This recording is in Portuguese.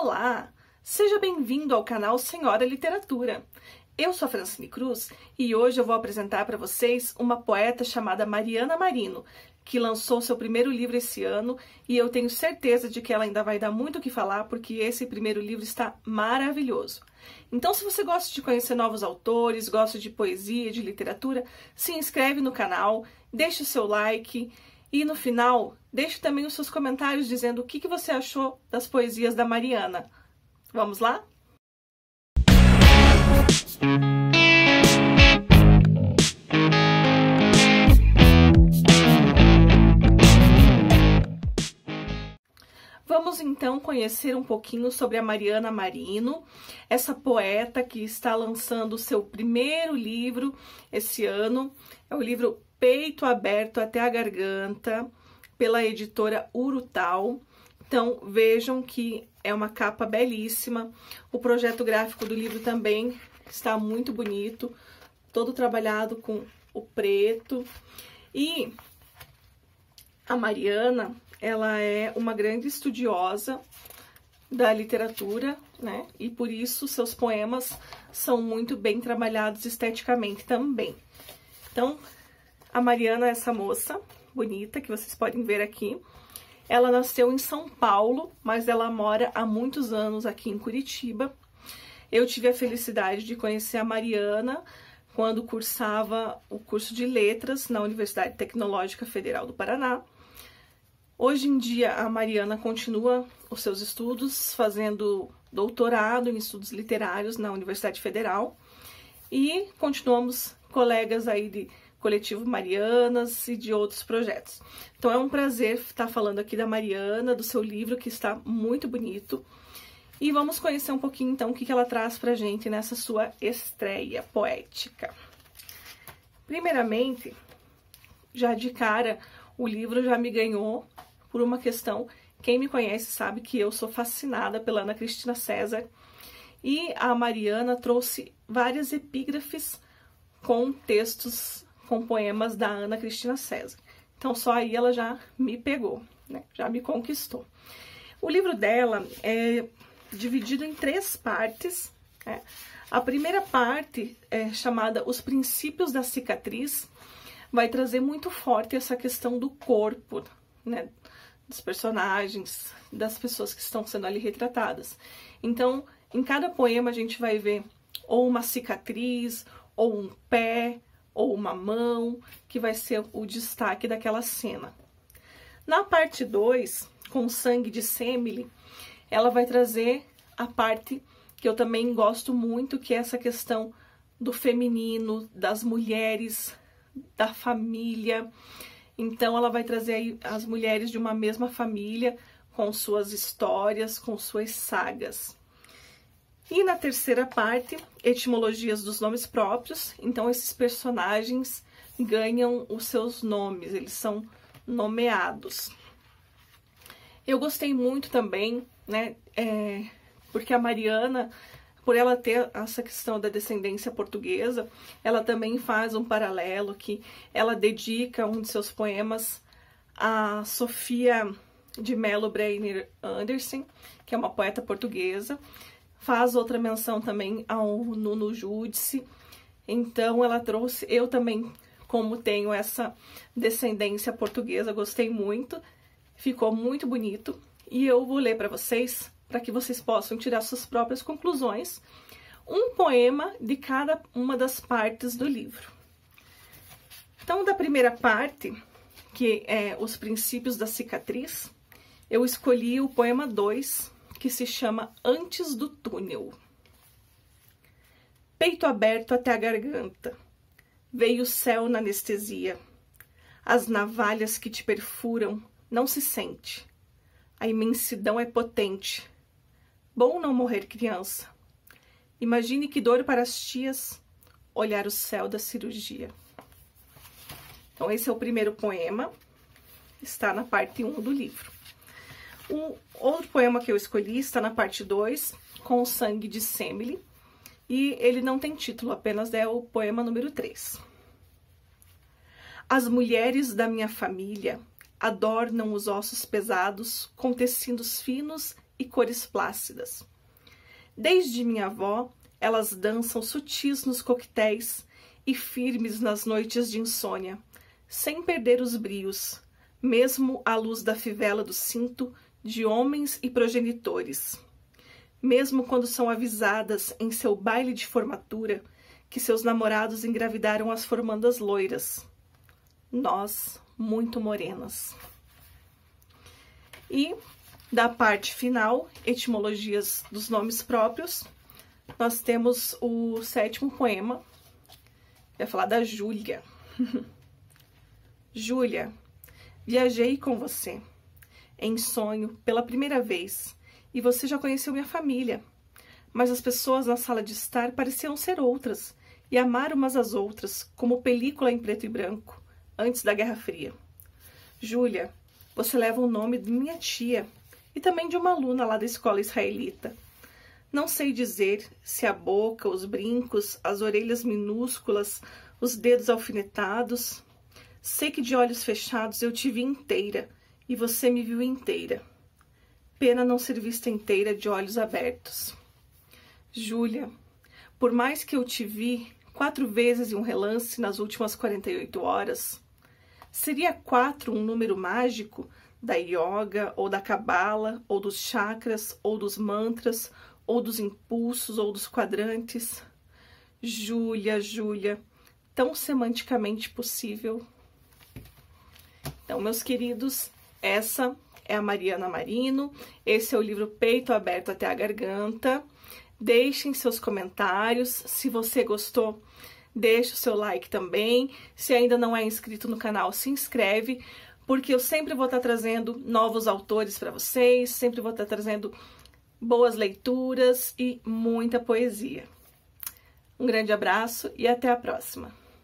Olá! Seja bem-vindo ao canal Senhora Literatura. Eu sou a Francine Cruz e hoje eu vou apresentar para vocês uma poeta chamada Mariana Marino, que lançou seu primeiro livro esse ano e eu tenho certeza de que ela ainda vai dar muito o que falar porque esse primeiro livro está maravilhoso. Então, se você gosta de conhecer novos autores, gosta de poesia, de literatura, se inscreve no canal, deixe o seu like e no final deixe também os seus comentários dizendo o que, que você achou das poesias da Mariana. Vamos lá? Vamos então conhecer um pouquinho sobre a Mariana Marino, essa poeta que está lançando seu primeiro livro esse ano. É o livro Peito Aberto até a Garganta, pela editora Urutau. Então vejam que é uma capa belíssima. O projeto gráfico do livro também está muito bonito, todo trabalhado com o preto. E a Mariana, ela é uma grande estudiosa da literatura, né? E por isso seus poemas são muito bem trabalhados esteticamente também. Então, a Mariana é essa moça bonita que vocês podem ver aqui. Ela nasceu em São Paulo, mas ela mora há muitos anos aqui em Curitiba. Eu tive a felicidade de conhecer a Mariana quando cursava o curso de letras na Universidade Tecnológica Federal do Paraná. Hoje em dia, a Mariana continua os seus estudos, fazendo doutorado em estudos literários na Universidade Federal e continuamos colegas aí de coletivo Marianas e de outros projetos. Então é um prazer estar falando aqui da Mariana, do seu livro que está muito bonito. E vamos conhecer um pouquinho então o que ela traz pra gente nessa sua estreia poética. Primeiramente, já de cara, o livro já me ganhou por uma questão. Quem me conhece sabe que eu sou fascinada pela Ana Cristina César e a Mariana trouxe várias epígrafes com textos, com poemas da Ana Cristina César. Então só aí ela já me pegou, né? já me conquistou. O livro dela é dividido em três partes. Né? A primeira parte é chamada Os Princípios da Cicatriz, vai trazer muito forte essa questão do corpo, né? dos personagens, das pessoas que estão sendo ali retratadas. Então, em cada poema a gente vai ver ou uma cicatriz, ou um pé, ou uma mão, que vai ser o destaque daquela cena. Na parte 2, com sangue de Semele, ela vai trazer a parte que eu também gosto muito, que é essa questão do feminino, das mulheres, da família, então, ela vai trazer as mulheres de uma mesma família, com suas histórias, com suas sagas. E na terceira parte, etimologias dos nomes próprios. Então, esses personagens ganham os seus nomes, eles são nomeados. Eu gostei muito também, né, é, porque a Mariana por ela ter essa questão da descendência portuguesa, ela também faz um paralelo que ela dedica um de seus poemas a Sofia de Mello Breiner Anderson, que é uma poeta portuguesa. Faz outra menção também ao Nuno Judice. Então ela trouxe, eu também, como tenho essa descendência portuguesa, gostei muito, ficou muito bonito. E eu vou ler para vocês para que vocês possam tirar suas próprias conclusões, um poema de cada uma das partes do livro. Então, da primeira parte, que é Os Princípios da Cicatriz, eu escolhi o poema 2, que se chama Antes do Túnel. Peito aberto até a garganta, veio o céu na anestesia. As navalhas que te perfuram não se sente. A imensidão é potente, Bom não morrer criança. Imagine que dor para as tias olhar o céu da cirurgia. Então, esse é o primeiro poema, está na parte 1 do livro. O outro poema que eu escolhi está na parte 2, Com o Sangue de Semele, e ele não tem título, apenas é o poema número 3. As mulheres da minha família adornam os ossos pesados com tecidos finos e cores plácidas. Desde minha avó, elas dançam sutis nos coquetéis e firmes nas noites de insônia, sem perder os brios, mesmo à luz da fivela do cinto de homens e progenitores. Mesmo quando são avisadas em seu baile de formatura que seus namorados engravidaram as formandas loiras. Nós, muito morenas. E da parte final, etimologias dos nomes próprios, nós temos o sétimo poema, vai falar da Júlia. Júlia, viajei com você em sonho pela primeira vez e você já conheceu minha família. Mas as pessoas na sala de estar pareciam ser outras e amar umas às outras, como película em preto e branco, antes da Guerra Fria. Júlia, você leva o nome de minha tia e também de uma aluna lá da escola israelita. Não sei dizer se a boca, os brincos, as orelhas minúsculas, os dedos alfinetados. Sei que de olhos fechados eu te vi inteira e você me viu inteira. Pena não ser vista inteira de olhos abertos. Júlia, por mais que eu te vi quatro vezes em um relance nas últimas 48 horas, seria quatro um número mágico da yoga ou da cabala ou dos chakras ou dos mantras ou dos impulsos ou dos quadrantes? Júlia, Júlia, tão semanticamente possível. Então, meus queridos, essa é a Mariana Marino. Esse é o livro Peito Aberto até a Garganta. Deixem seus comentários. Se você gostou, deixe o seu like também. Se ainda não é inscrito no canal, se inscreve, porque eu sempre vou estar trazendo novos autores para vocês, sempre vou estar trazendo boas leituras e muita poesia. Um grande abraço e até a próxima!